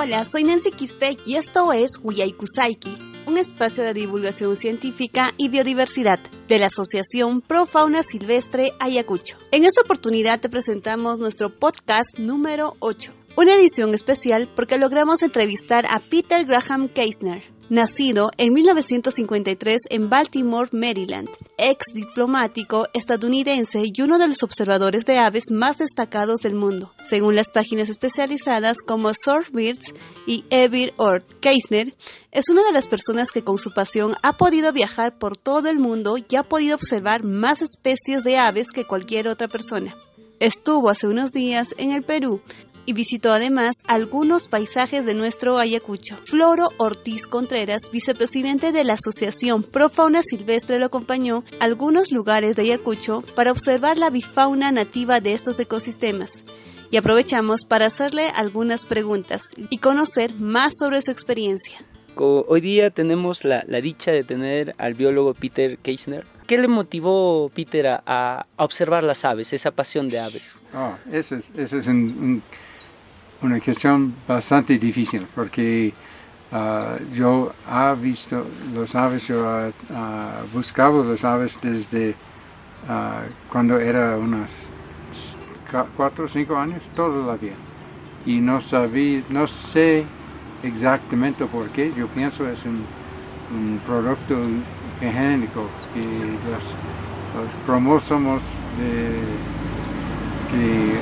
Hola, soy Nancy Quispe y esto es Huyaykusaiki, un espacio de divulgación científica y biodiversidad de la Asociación Pro Fauna Silvestre Ayacucho. En esta oportunidad te presentamos nuestro podcast número 8, una edición especial porque logramos entrevistar a Peter Graham Keisner, nacido en 1953 en Baltimore, Maryland, ex diplomático estadounidense y uno de los observadores de aves más destacados del mundo, según las páginas especializadas como Birds y Evir Ort. Keisner es una de las personas que con su pasión ha podido viajar por todo el mundo y ha podido observar más especies de aves que cualquier otra persona. Estuvo hace unos días en el Perú y visitó además algunos paisajes de nuestro Ayacucho. Floro Ortiz Contreras, vicepresidente de la Asociación Pro Fauna Silvestre, lo acompañó a algunos lugares de Ayacucho para observar la bifauna nativa de estos ecosistemas. Y aprovechamos para hacerle algunas preguntas y conocer más sobre su experiencia. Hoy día tenemos la, dicha de tener al biólogo Peter Keisner. ¿Qué le motivó Peter a, observar las aves, esa pasión de aves? Oh, eso es, eso es un una cuestión bastante difícil porque ah, yo he visto los aves, yo he buscado los aves desde ah, cuando era unos cuatro o cinco años, toda la vida. Y no sabía, no sé exactamente por qué, yo pienso es un, producto genético que los, cromosomas de, que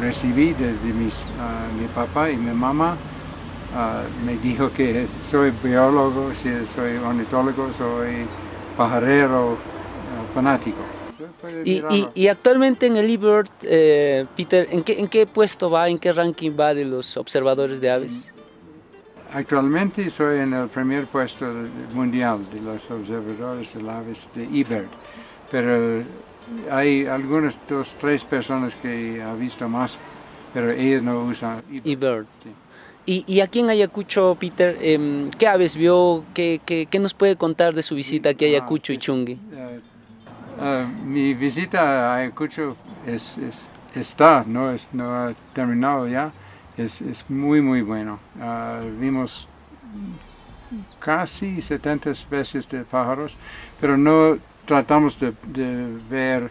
recibí desde mis, mi papá y mi mamá. Uh, me dijo que soy biólogo, soy ornitólogo, soy pajarero uh, fanático. Y, y, y, actualmente en el eBird, eh, Peter, ¿en qué, ¿en qué puesto va, en qué ranking va de los observadores de aves? Actualmente soy en el primer puesto mundial de los observadores de aves de eBird, pero hay algunas, dos, tres personas que ha visto más, pero ellos no usan eBird. Y, y, aquí en Ayacucho, Peter, em, ¿qué aves vio? ¿Qué, qué, qué, nos puede contar de su visita aquí a Ayacucho y Chungui? Eh, eh, mi visita a Ayacucho es, es, está, no, es, no ha terminado ya, es, es muy, muy bueno. Ah, vimos casi 70 especies de pájaros, pero no tratamos de, ver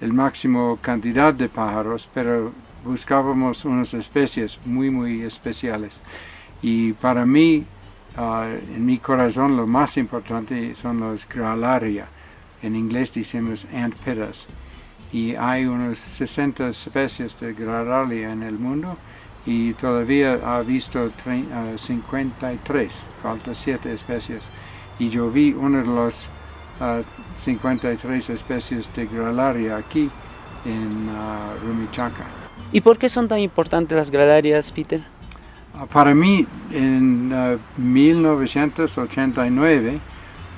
el máximo cantidad de pájaros, pero buscábamos unas especies muy, muy especiales. Y para mí, ah, en mi corazón, lo más importante son los Gralaria. En inglés decimos antpidas. Y hay unas 60 especies de Gralaria en el mundo y todavía ha visto 53, ah, falta 7 especies. Y yo vi uno de los 53 especies de gralaria aquí en uh, Rumichaca. ¿Y por qué son tan importantes las gradarias, Peter? Ah, para mí, en 1989, uh,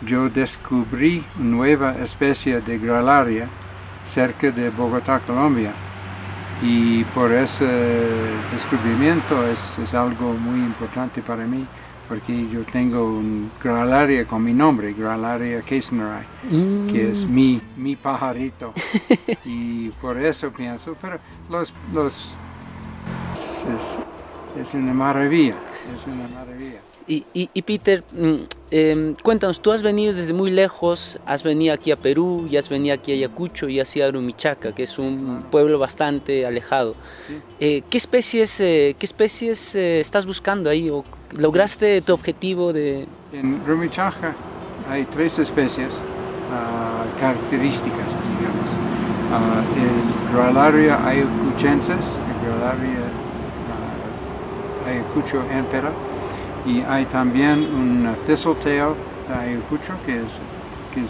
yo descubrí nueva especie de gralaria cerca de Bogotá, Colombia. Y por ese descubrimiento es, es algo muy importante para mí porque yo tengo un gralaria con mi nombre, Gralaria Keisnerai, que es mm. mi, mi pajarito. y por eso pienso, pero los, los es, es una maravilla, es una maravilla. Y, y, Peter, mm, em, cuéntanos, tú has venido desde muy lejos, has venido aquí a Perú, y has venido aquí a Ayacucho y así a Rumichaca, que es un pueblo bastante alejado. Eh, ¿Qué especies, eh, qué especies eh, estás buscando ahí? ¿O ¿Lograste tu objetivo de...? En Rumichaca hay tres especies ah, características, digamos. Uh, el Gralaria ayacuchensis, el Gralaria uh, ayacucho empera, y hay también un thistletail ayacucho que, es, que, uh,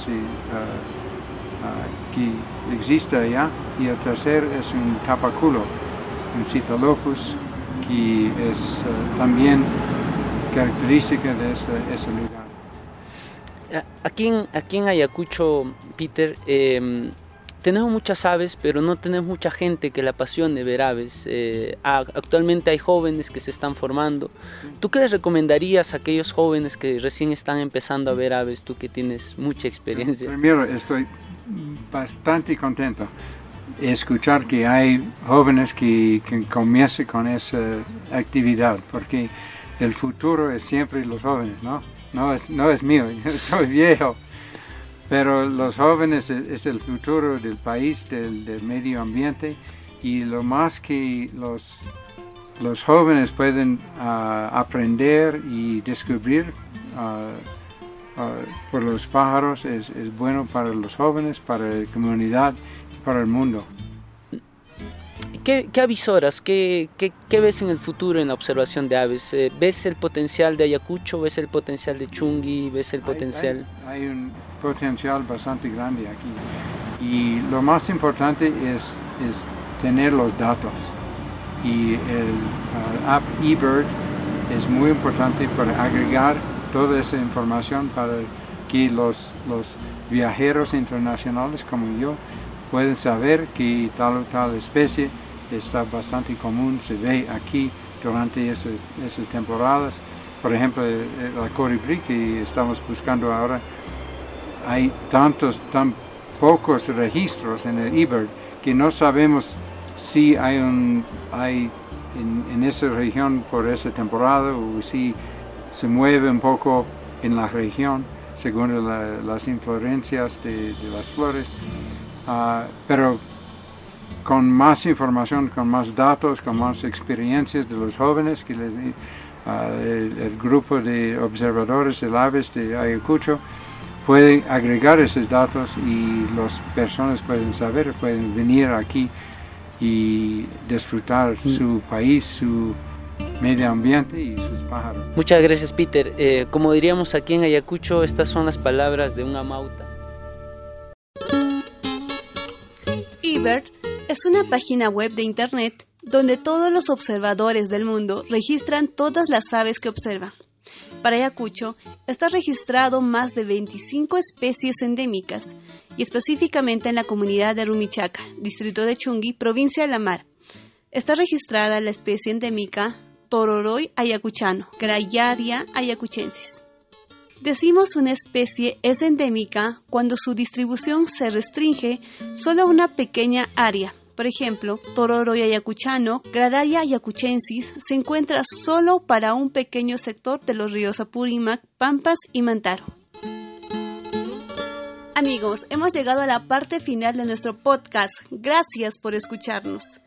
que existe allá, y el tercer es un tapaculo, un Citalopus, que es también característica de ese, lugar. Aquí en, aquí en Ayacucho, Peter, em, tenemos muchas aves, pero no tenemos mucha gente que la apasione ver aves. Eh, actualmente hay jóvenes que se están formando. ¿Tú qué les recomendarías a aquellos jóvenes que recién están empezando a ver aves, tú que tienes mucha experiencia? Primero, estoy bastante contento escuchar que hay jóvenes que, que comiencen con esa actividad, porque el futuro es siempre los jóvenes, ¿no? No es, no es mío, yo soy viejo, pero los jóvenes es, el futuro del país, del, medio ambiente, y lo más que los, los jóvenes pueden ah, aprender y descubrir ah, ah, por los pájaros es, es bueno para los jóvenes, para la comunidad, para el mundo. ¿Qué, avisoras? ¿Qué, ¿Qué, ves en el futuro en la observación de aves? Eh, ¿Ves el potencial de Ayacucho? ¿Ves el potencial de Chungui? ¿Ves el potencial? Hay, un potencial bastante grande aquí. Y lo más importante es, es tener los datos. Y el uh, app eBird es muy importante para agregar toda esa información para que los, los viajeros internacionales como yo pueden saber que tal o tal especie está bastante común, se ve aquí durante esas, temporadas. Por ejemplo, eh, eh, la colibrí que estamos buscando ahora, hay tantos, tan pocos registros en el eBird que no sabemos si hay un hay en, esa región por esa temporada o si se mueve un poco en la región según las inflorencias de, las flores. Ah, pero con más información, con más datos, con más experiencias de los jóvenes, que les, uh, el, grupo de observadores de aves de Ayacucho puede agregar esos datos y las personas pueden saber, pueden venir aquí y disfrutar mm. su país, su medio ambiente y sus pájaros. Muchas gracias Peter. Eh, como diríamos aquí en Ayacucho, estas son las palabras de una mauta. Ebert es una página web de Internet donde todos los observadores del mundo registran todas las aves que observan. Para Ayacucho está registrado más de 25 especies endémicas y específicamente en la comunidad de Rumichaca, distrito de Chungui, provincia de La Mar. Está registrada la especie endémica Tororoy ayacuchano, Grayaria ayacuchensis. Decimos una especie es endémica cuando su distribución se restringe solo a una pequeña área. Por ejemplo, Tororo ayacuchano, Gradaria ayacuchensis, se encuentra solo para un pequeño sector de los ríos Apurímac, Pampas y Mantaro. Amigos, hemos llegado a la parte final de nuestro podcast. Gracias por escucharnos.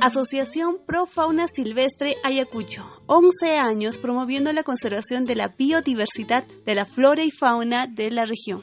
Asociación Pro Fauna Silvestre Ayacucho, 11 años promoviendo la conservación de la biodiversidad de la flora y fauna de la región.